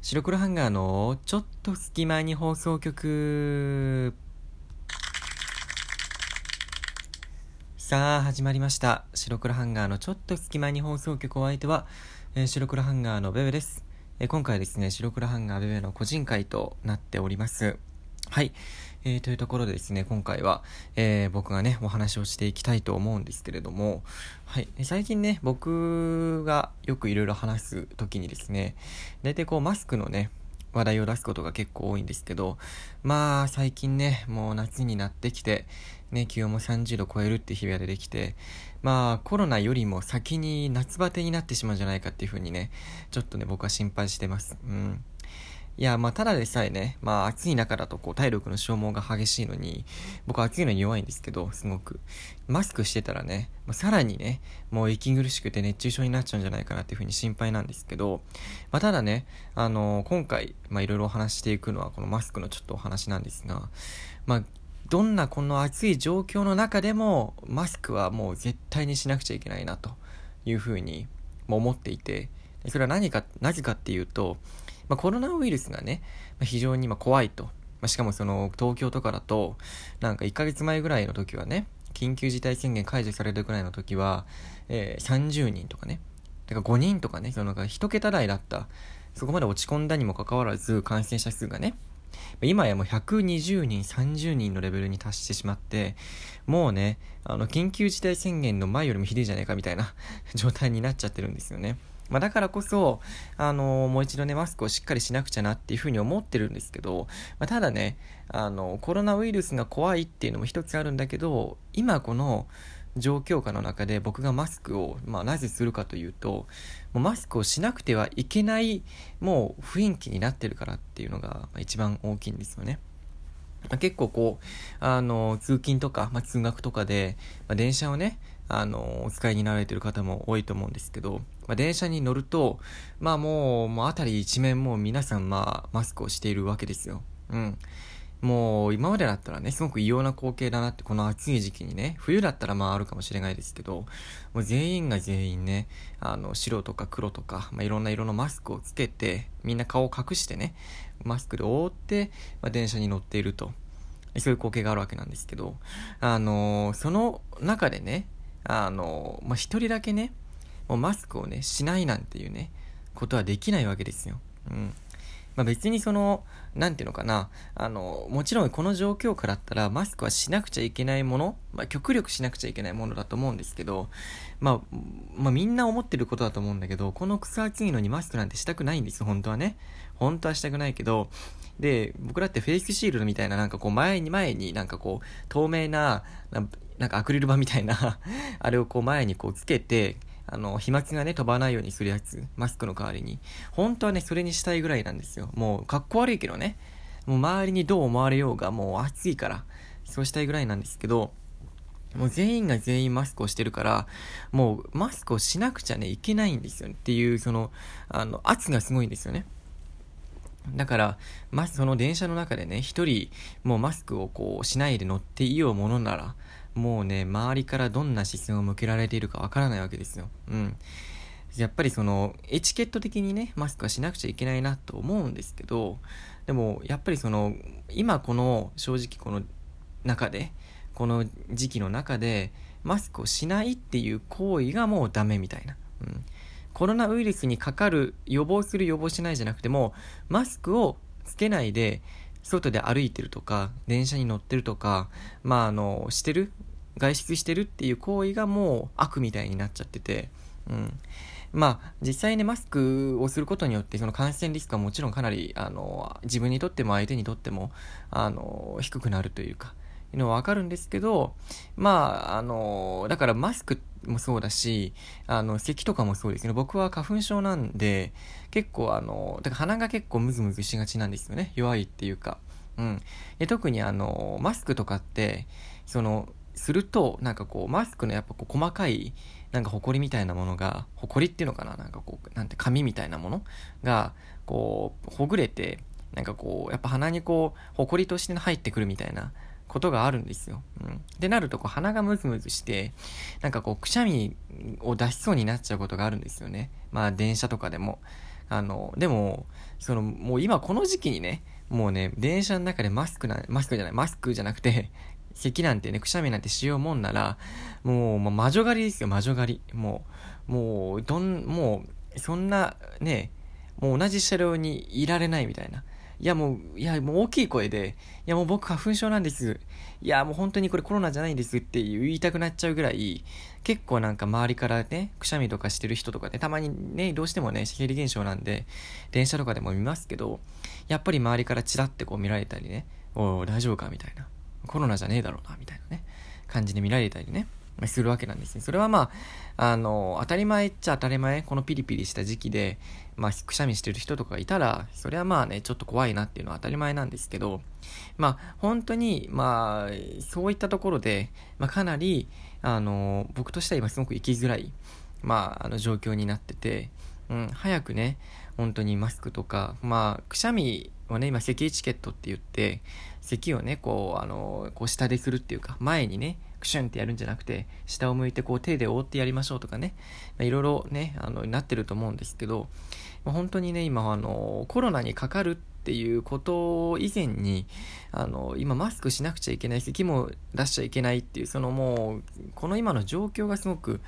白黒ハンガーのちょっと隙間に放送局。さあ始まりました。白黒ハンガーのちょっと隙間に放送局お相手は、えー、白黒ハンガーのベベです、えー、今回ですね白黒ハンガーベベの個人会となっております。はい、えー、というところでですね、今回は、えー、僕がね、お話をしていきたいと思うんですけれども、はい、最近ね、僕がよくいろいろ話す時にですね、大体こうマスクのね、話題を出すことが結構多いんですけど、まあ最近ね、もう夏になってきて、ね、気温も30度超えるって日が出てきて、まあコロナよりも先に夏バテになってしまうんじゃないかっていうふうにね、ちょっとね、僕は心配してます。うん。いや、まあ、ただでさえね、まあ、暑い中だと、こう、体力の消耗が激しいのに、僕は暑いのに弱いんですけど、すごく。マスクしてたらね、まあ、さらにね、もう息苦しくて熱中症になっちゃうんじゃないかなっていうふうに心配なんですけど、まあ、ただね、あのー、今回、まあ、いろいろお話していくのは、このマスクのちょっとお話なんですが、まあ、どんなこの暑い状況の中でも、マスクはもう絶対にしなくちゃいけないな、というふうに思っていて、それは何か、なぜかっていうと、まあ、コロナウイルスがね、まあ、非常にま怖いと。まあ、しかもその東京とかだと、なんか1ヶ月前ぐらいの時はね、緊急事態宣言解除されるぐらいの時は、えー、30人とかね、だから5人とかね、その1桁台だった、そこまで落ち込んだにもかかわらず感染者数がね、今やもう120人、30人のレベルに達してしまって、もうね、あの、緊急事態宣言の前よりもひどいじゃないかみたいな 状態になっちゃってるんですよね。まあ、だからこそ、あのー、もう一度ね、マスクをしっかりしなくちゃなっていうふうに思ってるんですけど、まあ、ただね、あの、コロナウイルスが怖いっていうのも一つあるんだけど、今この状況下の中で僕がマスクを、まあ、なぜするかというと、もうマスクをしなくてはいけない、もう雰囲気になってるからっていうのが一番大きいんですよね。ま、結構こう、あの、通勤とか、まあ、通学とかで、まあ、電車をね、あの、お使いになられてる方も多いと思うんですけど、まあ、電車に乗ると、まあもう、もう辺り一面もう皆さんまあマスクをしているわけですよ。うん。もう今までだったらね、すごく異様な光景だなって、この暑い時期にね、冬だったらまああるかもしれないですけど、もう全員が全員ね、あの、白とか黒とか、まあいろんな色のマスクをつけて、みんな顔を隠してね、マスクで覆って、まあ、電車に乗っていると。そういう光景があるわけなんですけど、あのー、その中でね、あの、まあ、一人だけね、もうマスクをね、しないなんていうね、ことはできないわけですよ。うん。まあ、別にその、なんていうのかな、あの、もちろんこの状況下だったらマスクはしなくちゃいけないもの、まあ、極力しなくちゃいけないものだと思うんですけど、まあ、まあ、みんな思ってることだと思うんだけど、この草暑いのにマスクなんてしたくないんです、本当はね。本当はしたくないけど、で、僕だってフェイスシールドみたいななんかこう前に前になんかこう透明な、なんかアクリル板みたいな あれをこう前にこうつけて、あの、飛沫がね、飛ばないようにするやつ、マスクの代わりに。本当はね、それにしたいぐらいなんですよ。もう、かっこ悪いけどね。もう周りにどう思われようが、もう暑いから、そうしたいぐらいなんですけど、もう全員が全員マスクをしてるから、もうマスクをしなくちゃね、いけないんですよね。っていう、その、あの、圧がすごいんですよね。だから、まその電車の中でね、一人、もうマスクをこう、しないで乗っていようものなら、もうね、周りからどんな視線を向けられているかわからないわけですよ。うん。やっぱりその、エチケット的にね、マスクはしなくちゃいけないなと思うんですけど、でも、やっぱりその、今この、正直この中で、この時期の中で、マスクをしないっていう行為がもうダメみたいな。うん。コロナウイルスにかかる、予防する予防しないじゃなくても、マスクをつけないで、外で歩いてるとか、電車に乗ってるとか、まあ、あの、してる外出してるっていう行為がもう悪みたいになっちゃってて、うん。まあ、実際ね、マスクをすることによって、その感染リスクはもちろんかなり、あの、自分にとっても相手にとっても、あの、低くなるというか、のはわかるんですけど、まあ、あの、だからマスクもそうだし、あの、咳とかもそうですね。僕は花粉症なんで、結構あの、だから鼻が結構ムズムズしがちなんですよね。弱いっていうか。うん。で特にあの、マスクとかって、その、すると、なんかこう、マスクのやっぱこう細かい、なんか埃みたいなものが、埃っていうのかな？なんかこう、なんて紙みたいなもの？が、こう、ほぐれて、なんかこう、やっぱ鼻にこう、埃として入ってくるみたいなことがあるんですよ。うん。でなると、こう、鼻がムズムズして、なんかこう、くしゃみを出しそうになっちゃうことがあるんですよね。まあ、電車とかでも。あの、でも、その、もう今この時期にね、もうね、電車の中でマスクな、マスクじゃない、マスクじゃなくて、咳なんてね、くしゃみなんてしようもんなら、もう、もう魔女狩りですよ、魔女狩り。もう、もう、どん、もう、そんな、ね、もう同じ車両にいられないみたいな。いやもう、いやもう大きい声で、いやもう僕花粉症なんです。いやもう本当にこれコロナじゃないんですって言いたくなっちゃうぐらい、結構なんか周りからね、くしゃみとかしてる人とかね、たまにね、どうしてもね、生理現象なんで、電車とかでも見ますけど、やっぱり周りからチラってこう見られたりね、おお大丈夫かみたいな。コロナじゃねえだろうな、みたいなね、感じで見られたりね。するわけなんですね。それはまあ、あの、当たり前っちゃ当たり前、このピリピリした時期で、まあ、くしゃみしてる人とかいたら、それはまあね、ちょっと怖いなっていうのは当たり前なんですけど、まあ、本当に、まあ、そういったところで、まあ、かなり、あの、僕としては今すごく生きづらい、まあ、あの、状況になってて、うん、早くね、本当にマスクとか、まあ、くしゃみはね、今、咳エチケットって言って、咳をね、こう、あの、こう下でするっていうか、前にね、クシュンってやるんじゃなくて、下を向いてこう手で覆ってやりましょうとかね、いろいろね、あの、なってると思うんですけど、本当にね、今、あの、コロナにかかるっていうこと以前に、あの、今マスクしなくちゃいけない、咳も出しちゃいけないっていう、そのもう、この今の状況がすごく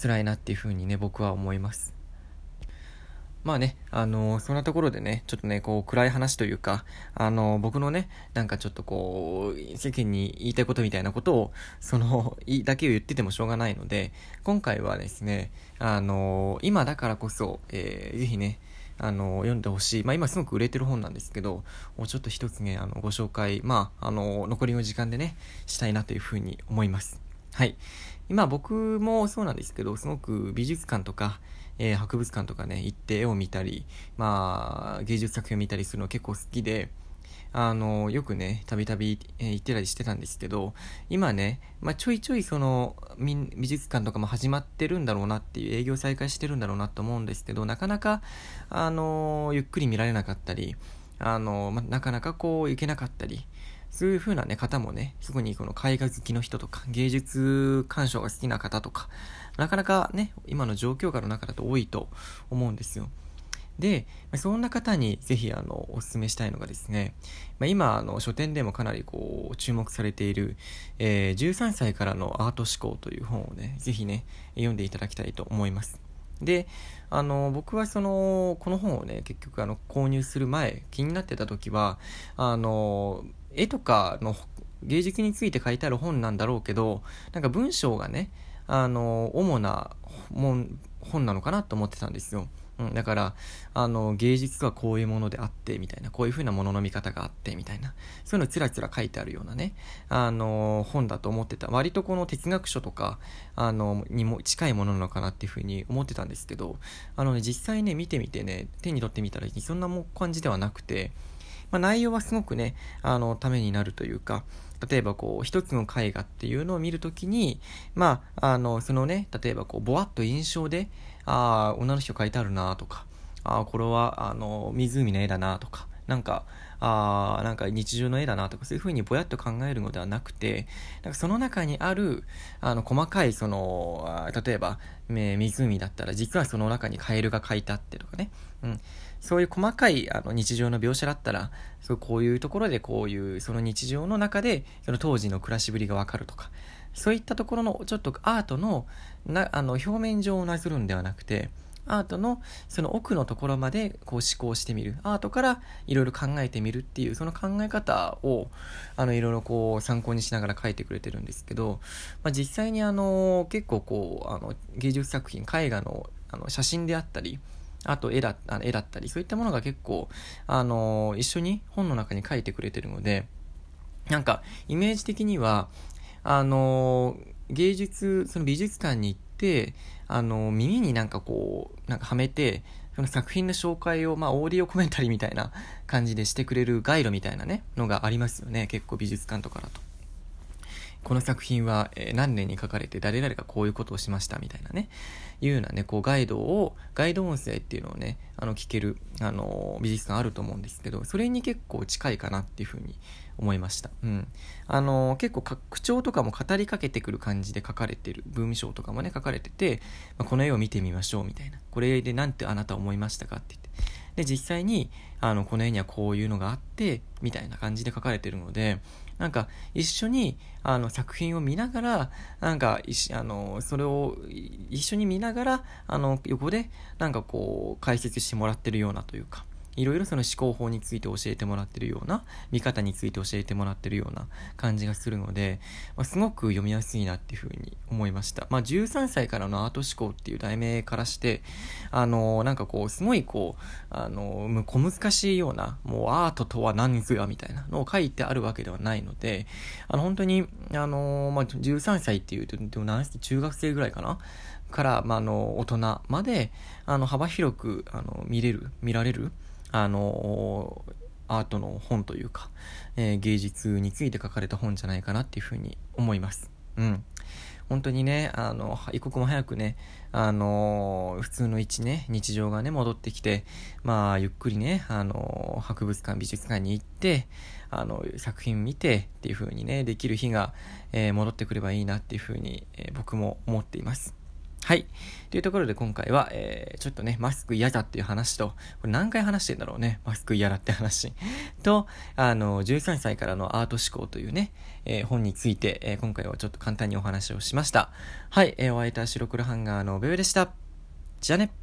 辛いなっていうふうにね、僕は思います。まあね、あのー、そんなところでね、ちょっとね、こう、暗い話というか、あのー、僕のね、なんかちょっとこう、世間に言いたいことみたいなことを、その、いだけを言っててもしょうがないので、今回はですね、あのー、今だからこそ、えー、ぜひね、あの、読んでほしい。まあ今すごく売れてる本なんですけど、ちょっと一つね、あの、ご紹介、まあ、あの、残りの時間でね、したいなというふうに思います。はい。今僕もそうなんですけど、すごく美術館とか、えー、博物館とかね、行って絵を見たり、まあ、芸術作品を見たりするの結構好きで、あの、よくね、たびたび行ってたりしてたんですけど、今ね、まあ、ちょいちょいその、美術館とかも始まってるんだろうなっていう、営業再開してるんだろうなと思うんですけど、なかなか、あの、ゆっくり見られなかったり、あの、まあ、なかなかこう、行けなかったり、そういう風なね、方もね、すぐにこの絵画好きの人とか、芸術鑑賞が好きな方とか、なかなかね、今の状況下の中だと多いと思うんですよ。で、そんな方にぜひあの、お勧めしたいのがですね、まあ、今、あの、書店でもかなりこう、注目されている、えー、13歳からのアート思考という本をね、ぜひね、読んでいただきたいと思います。で、あの、僕はその、この本をね、結局あの、購入する前、気になってた時は、あの、絵とかの芸術について書いてある本なんだろうけど、なんか文章がね、あの、主な本なのかなと思ってたんですよ。うん、だから、あの、芸術はこういうものであって、みたいな、こういう風なものの見方があって、みたいな、そういうのつらつら書いてあるようなね、あの、本だと思ってた。割とこの哲学書とか、あの、にも近いものなのかなっていう風に思ってたんですけど、あのね、実際ね、見てみてね、手に取ってみたら、そんなも感じではなくて、まあ、内容はすごくね、あの、ためになるというか、例えばこう、一つの絵画っていうのを見るときに、まあ、あの、そのね、例えばこう、ぼわっと印象で、ああ、女の人描いてあるなとか、ああ、これは、あの、湖の絵だなとか、なんか、あ、なんか日常の絵だなとか、そういうふうにぼやっと考えるのではなくて、なんかその中にある、あの、細かい、その、例えば、湖だったら、実はその中にカエルが描いてあってとかね、うん。そういう細かいあの日常の描写だったら、そうこういうところでこういう、その日常の中で、その当時の暮らしぶりがわかるとか、そういったところのちょっとアートのなあの表面上をなぞるんではなくて、アートのその奥のところまでこう思考してみる。アートからいろいろ考えてみるっていう、その考え方を、あの、いろいろこう参考にしながら書いてくれてるんですけど、まあ、実際にあの、結構こう、あの、芸術作品、絵画のあの写真であったり、あと絵だあの絵だったり、そういったものが結構、あの一緒に本の中に書いてくれてるので、なんか、イメージ的には、あの芸術、その美術館に行って、あの耳になんかこう、なんかはめて、その作品の紹介を、まあ、オーディオコメンタリーみたいな感じでしてくれるガイドみたいなね、のがありますよね。結構美術館とかだと。この作品は、え何年に書かれて誰々がこういうことをしましたみたいなね、いうようなね、こうガイドを、ガイド音声っていうのをね、あの聞ける、あの美術館あると思うんですけど、それに結構近いかなっていうふうに思いました。うん。あの結構口調とかも語りかけてくる感じで書かれてる、文章とかもね、書かれてて、まあ、この絵を見てみましょうみたいな。これで何てあなた思いましたかって言って。で、実際に、あの、この絵にはこういうのがあって、みたいな感じで書かれてるので、なんか一緒にあの作品を見ながら、なんかあのそれを一緒に見ながら、あの横でなんかこう解説してもらってるようなというか、いろいろその思考法について教えてもらってるような、見方について教えてもらってるような感じがするので、まあ、すごく読みやすいなっていうふうに思いました。まあ、13歳からのアート思考っていう題名からして、あのー、なんかこう、すごいこう、あのー、小難しいような、もうアートとは何ぞやみたいなのを書いてあるわけではないので、あの、本当に、あのー、まあ、13歳っていうと、でも何中学生ぐらいかな？から、まあ、あの、大人まで、あの、幅広く、あの、見れる、見られる、あのアートの本というか、えー、芸術について書かれた本じゃないかなっていうふうに思います。うん。本当にね、あの、一刻も早くね、あの普通の一ね、日常がね、戻ってきて、まあ、ゆっくりね、あの博物館、美術館に行って、あの、作品見てっていう風にね、できる日が、えー、戻ってくればいいなっていう風に、え、僕も思っています。はい。というところで今回は、えー、ちょっとね、マスク嫌だっていう話と、これ何回話してんだろうね、マスク嫌だって話。と、あの、13歳からのアート思考というね、えー、本について、えー、今回はちょっと簡単にお話をしました。はい、えー、お相手は白黒ハンガーのベベでした。じゃあね。